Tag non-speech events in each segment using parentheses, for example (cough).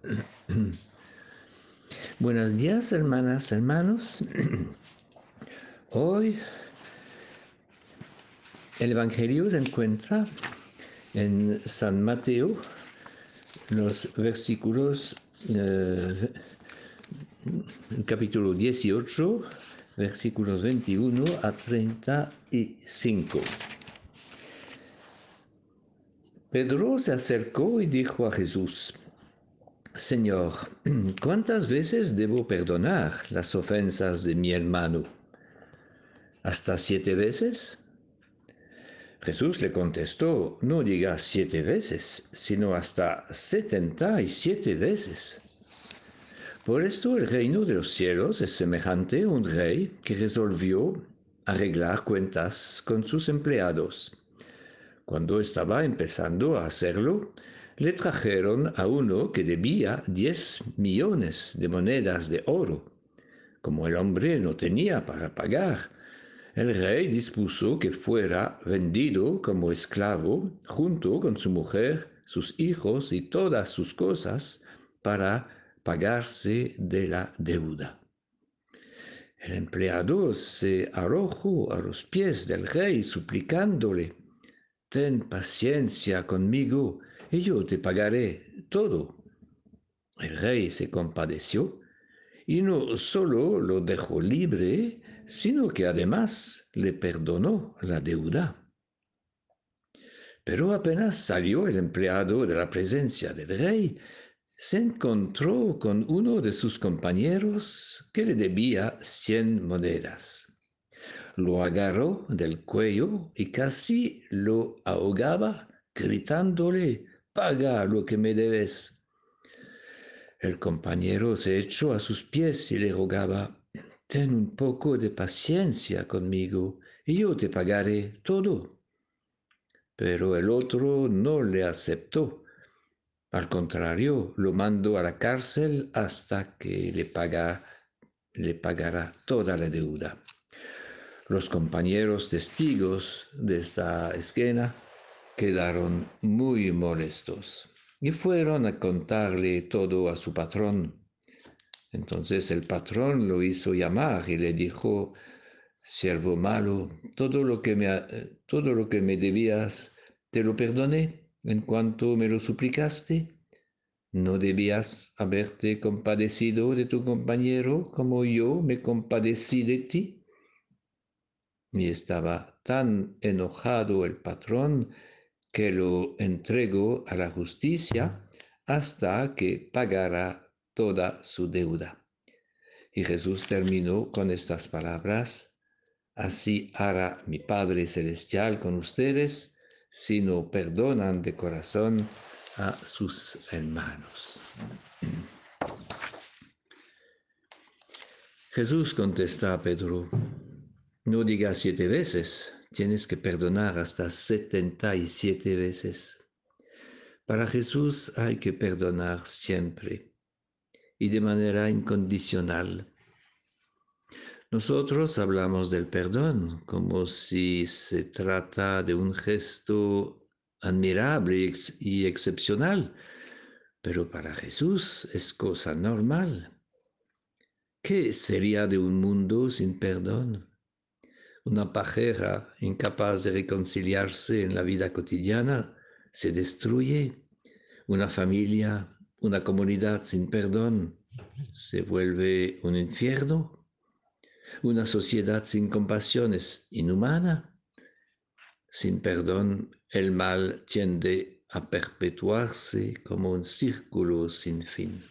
(clears throat) Buenos días, hermanas, hermanos. (clears throat) Hoy el Evangelio se encuentra en San Mateo, los versículos, eh, capítulo 18, versículos 21 a 35. Pedro se acercó y dijo a Jesús, Señor, (clears throat) ¿cuántas veces debo perdonar las ofensas de mi hermano? ¿Hasta siete veces? Jesús le contestó, no digas siete veces, sino hasta setenta y siete veces. Por esto el reino de los cielos es semejante a un rey que resolvió arreglar cuentas con sus empleados. Cuando estaba empezando a hacerlo, le trajeron a uno que debía diez millones de monedas de oro. Como el hombre no tenía para pagar, el rey dispuso que fuera vendido como esclavo junto con su mujer, sus hijos y todas sus cosas para pagarse de la deuda. El empleado se arrojó a los pies del rey suplicándole, ten paciencia conmigo y yo te pagaré todo. El rey se compadeció y no solo lo dejó libre, sino que además le perdonó la deuda. Pero apenas salió el empleado de la presencia del rey, se encontró con uno de sus compañeros que le debía cien monedas lo agarró del cuello y casi lo ahogaba, gritándole, paga lo que me debes. El compañero se echó a sus pies y le rogaba, ten un poco de paciencia conmigo y yo te pagaré todo. Pero el otro no le aceptó. Al contrario, lo mandó a la cárcel hasta que le, paga, le pagará toda la deuda. Los compañeros testigos de esta escena quedaron muy molestos y fueron a contarle todo a su patrón. Entonces el patrón lo hizo llamar y le dijo, siervo malo, todo lo que me, todo lo que me debías te lo perdoné en cuanto me lo suplicaste. ¿No debías haberte compadecido de tu compañero como yo me compadecí de ti? Y estaba tan enojado el patrón que lo entregó a la justicia hasta que pagara toda su deuda. Y Jesús terminó con estas palabras, así hará mi Padre Celestial con ustedes si no perdonan de corazón a sus hermanos. Jesús contesta a Pedro, no digas siete veces, tienes que perdonar hasta setenta y siete veces. Para Jesús hay que perdonar siempre y de manera incondicional. Nosotros hablamos del perdón como si se trata de un gesto admirable y excepcional, pero para Jesús es cosa normal. ¿Qué sería de un mundo sin perdón? Una pareja incapaz de reconciliarse en la vida cotidiana se destruye. Una familia, una comunidad sin perdón se vuelve un infierno. Una sociedad sin compasión es inhumana. Sin perdón, el mal tiende a perpetuarse como un círculo sin fin.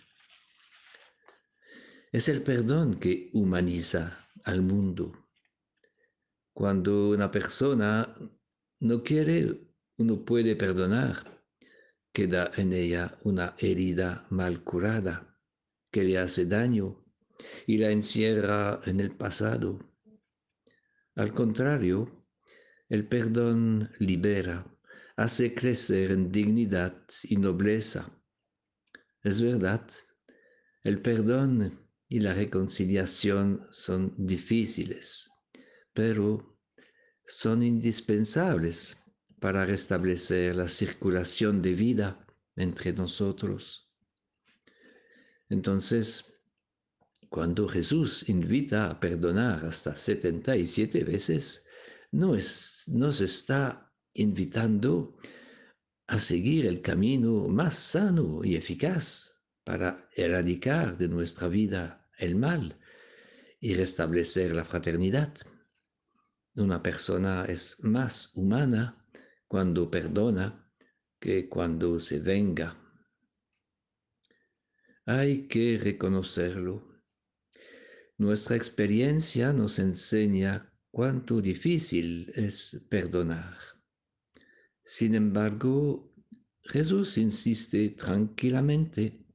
Es el perdón que humaniza al mundo cuando una persona no quiere, uno puede perdonar. Queda en ella una herida mal curada que le hace daño y la encierra en el pasado. Al contrario, el perdón libera, hace crecer en dignidad y nobleza. Es verdad, el perdón y la reconciliación son difíciles pero son indispensables para restablecer la circulación de vida entre nosotros. Entonces, cuando Jesús invita a perdonar hasta 77 veces, no es, nos está invitando a seguir el camino más sano y eficaz para erradicar de nuestra vida el mal y restablecer la fraternidad. Una persona es más humana cuando perdona que cuando se venga. Hay que reconocerlo. Nuestra experiencia nos enseña cuánto difícil es perdonar. Sin embargo, Jesús insiste tranquilamente,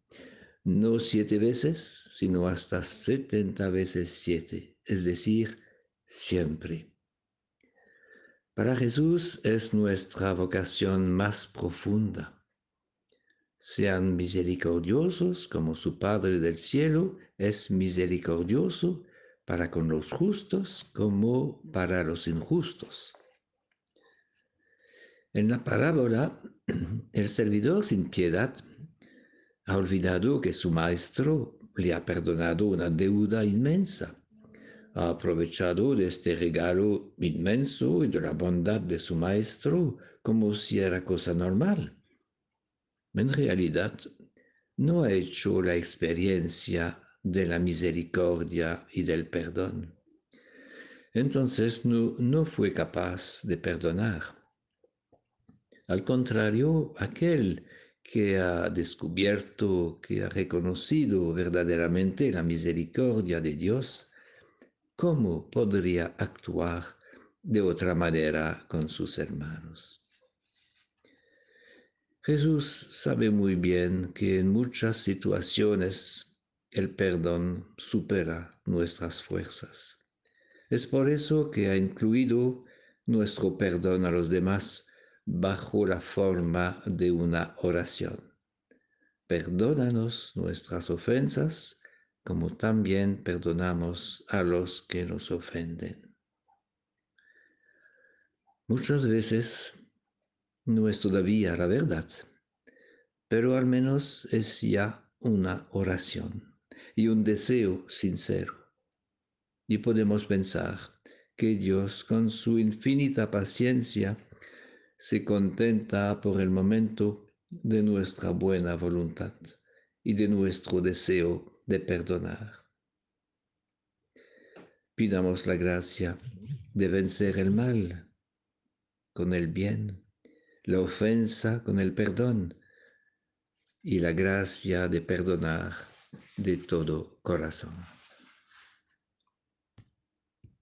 no siete veces, sino hasta setenta veces siete, es decir, siempre. Para Jesús es nuestra vocación más profunda. Sean misericordiosos como su Padre del cielo es misericordioso para con los justos como para los injustos. En la parábola, (clears throat) el servidor sin piedad ha olvidado que su maestro le ha perdonado una deuda inmensa ha aprovechado de este regalo inmenso y de la bondad de su maestro como si era cosa normal. En realidad, no ha hecho la experiencia de la misericordia y del perdón. Entonces no, no fue capaz de perdonar. Al contrario, aquel que ha descubierto, que ha reconocido verdaderamente la misericordia de Dios, ¿cómo podría actuar de otra manera con sus hermanos? Jesús sabe muy bien que en muchas situaciones el perdón supera nuestras fuerzas. Es por eso que ha incluido nuestro perdón a los demás bajo la forma de una oración. Perdónanos nuestras ofensas como también perdonamos a los que nos ofenden. Muchas veces no es todavía la verdad, pero al menos es ya una oración y un deseo sincero. Y podemos pensar que Dios con su infinita paciencia se contenta por el momento de nuestra buena voluntad y de nuestro deseo de perdonar. Pidamos la gracia de vencer el mal con el bien, la ofensa con el perdón y la gracia de perdonar de todo corazón.